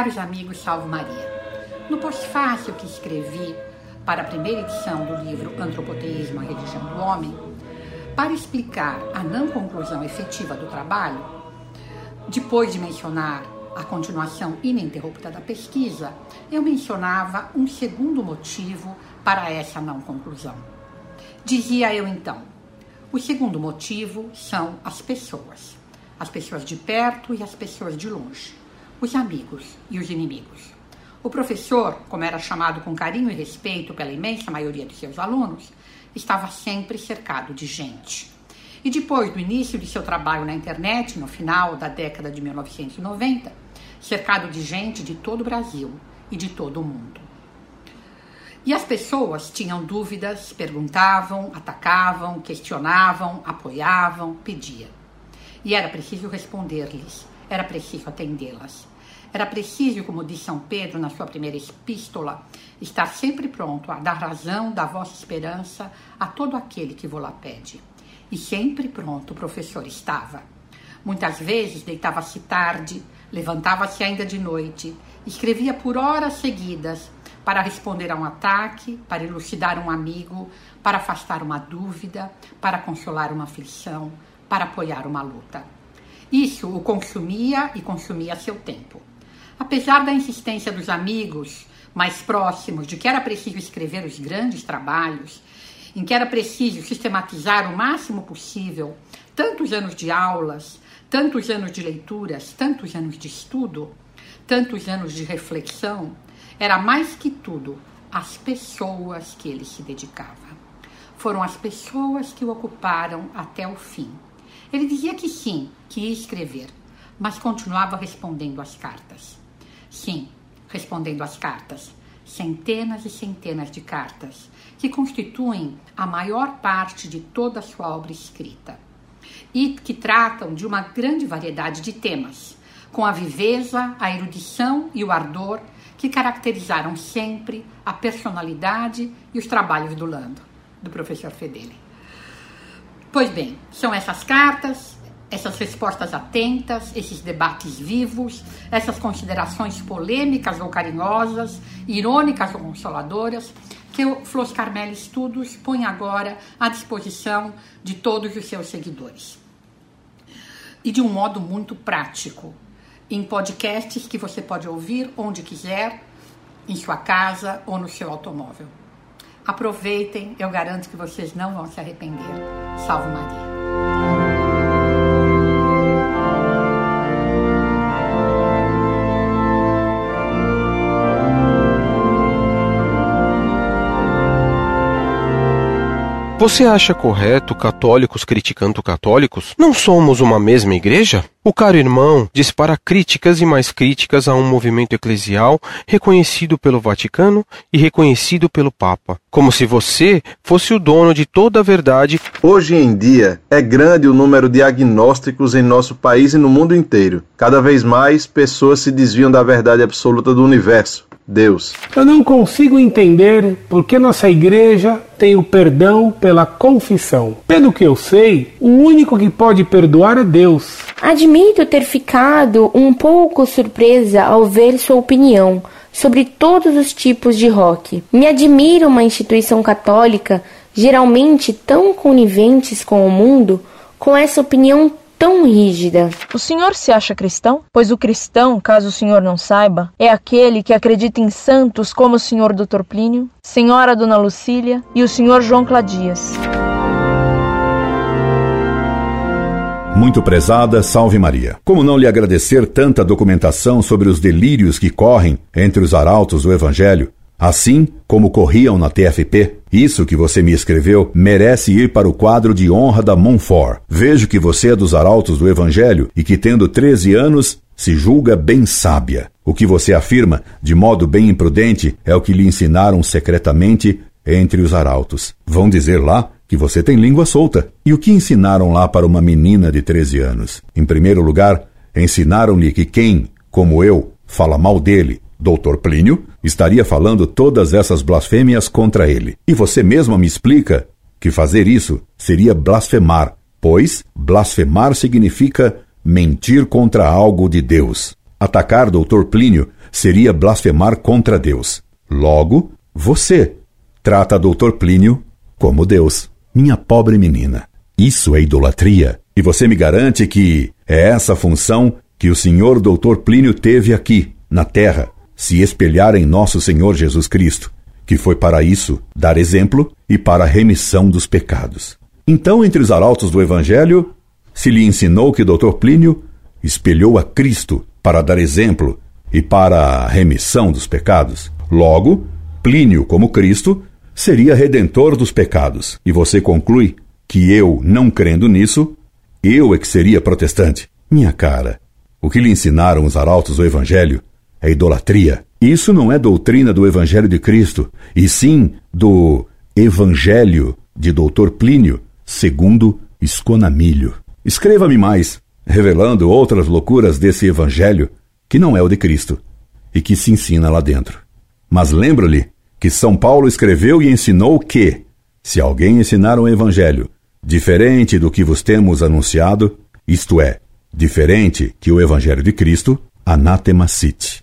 Caros amigos, salve Maria. No pós-fácil que escrevi para a primeira edição do livro Antropoteísmo, a Religião do Homem, para explicar a não conclusão efetiva do trabalho, depois de mencionar a continuação ininterrupta da pesquisa, eu mencionava um segundo motivo para essa não conclusão. Dizia eu então: o segundo motivo são as pessoas, as pessoas de perto e as pessoas de longe, os amigos e os inimigos. O professor, como era chamado com carinho e respeito pela imensa maioria de seus alunos, estava sempre cercado de gente. E depois do início de seu trabalho na internet, no final da década de 1990, cercado de gente de todo o Brasil e de todo o mundo. E as pessoas tinham dúvidas, perguntavam, atacavam, questionavam, apoiavam, pediam. E era preciso responder-lhes, era preciso atendê-las. Era preciso, como diz São Pedro na sua primeira epístola, estar sempre pronto a dar razão da vossa esperança a todo aquele que vos la pede. E sempre pronto o professor estava. Muitas vezes deitava-se tarde, levantava-se ainda de noite, escrevia por horas seguidas para responder a um ataque, para elucidar um amigo, para afastar uma dúvida, para consolar uma aflição, para apoiar uma luta. Isso o consumia e consumia seu tempo. Apesar da insistência dos amigos mais próximos de que era preciso escrever os grandes trabalhos, em que era preciso sistematizar o máximo possível tantos anos de aulas, tantos anos de leituras, tantos anos de estudo, tantos anos de reflexão, era mais que tudo as pessoas que ele se dedicava. Foram as pessoas que o ocuparam até o fim. Ele dizia que sim, que ia escrever, mas continuava respondendo às cartas. Sim, respondendo às cartas. Centenas e centenas de cartas, que constituem a maior parte de toda a sua obra escrita e que tratam de uma grande variedade de temas, com a viveza, a erudição e o ardor que caracterizaram sempre a personalidade e os trabalhos do Lando, do professor Fedeli. Pois bem, são essas cartas, essas respostas atentas, esses debates vivos, essas considerações polêmicas ou carinhosas, irônicas ou consoladoras, que o Flos Carmel Estudos põe agora à disposição de todos os seus seguidores. E de um modo muito prático, em podcasts que você pode ouvir onde quiser, em sua casa ou no seu automóvel. Aproveitem, eu garanto que vocês não vão se arrepender. Salve Maria! Você acha correto católicos criticando católicos? Não somos uma mesma igreja? O caro irmão dispara críticas e mais críticas a um movimento eclesial reconhecido pelo Vaticano e reconhecido pelo Papa, como se você fosse o dono de toda a verdade. Hoje em dia, é grande o número de agnósticos em nosso país e no mundo inteiro. Cada vez mais, pessoas se desviam da verdade absoluta do universo. Deus. Eu não consigo entender por que nossa igreja tem o perdão pela confissão. Pelo que eu sei, o único que pode perdoar é Deus. Admito ter ficado um pouco surpresa ao ver sua opinião sobre todos os tipos de rock. Me admira uma instituição católica, geralmente tão coniventes com o mundo, com essa opinião tão rígida. O senhor se acha cristão? Pois o cristão, caso o senhor não saiba, é aquele que acredita em santos como o senhor Dr. Plínio, senhora Dona Lucília e o senhor João Cladias. Muito prezada, salve Maria. Como não lhe agradecer tanta documentação sobre os delírios que correm entre os arautos do Evangelho, assim como corriam na TFP? Isso que você me escreveu merece ir para o quadro de honra da Montfort. Vejo que você é dos arautos do Evangelho e que, tendo 13 anos, se julga bem sábia. O que você afirma, de modo bem imprudente, é o que lhe ensinaram secretamente entre os arautos. Vão dizer lá que você tem língua solta. E o que ensinaram lá para uma menina de 13 anos? Em primeiro lugar, ensinaram-lhe que quem, como eu, fala mal dele, Doutor Plínio, estaria falando todas essas blasfêmias contra ele. E você mesma me explica que fazer isso seria blasfemar, pois blasfemar significa mentir contra algo de Deus. Atacar Doutor Plínio seria blasfemar contra Deus. Logo, você trata Dr. Plínio como Deus. Minha pobre menina, isso é idolatria. E você me garante que é essa função que o senhor Dr. Plínio teve aqui, na terra, se espelhar em nosso Senhor Jesus Cristo, que foi para isso dar exemplo e para a remissão dos pecados. Então, entre os arautos do Evangelho, se lhe ensinou que Dr. Plínio espelhou a Cristo para dar exemplo e para a remissão dos pecados. Logo, Plínio, como Cristo, seria redentor dos pecados. E você conclui que eu, não crendo nisso, eu é que seria protestante. Minha cara, o que lhe ensinaram os arautos do Evangelho é idolatria. Isso não é doutrina do Evangelho de Cristo, e sim do Evangelho de Doutor Plínio, segundo Esconamilho. Escreva-me mais, revelando outras loucuras desse Evangelho que não é o de Cristo e que se ensina lá dentro. Mas lembro-lhe que São Paulo escreveu e ensinou que, se alguém ensinar um Evangelho diferente do que vos temos anunciado, isto é, diferente que o Evangelho de Cristo, anatema sit.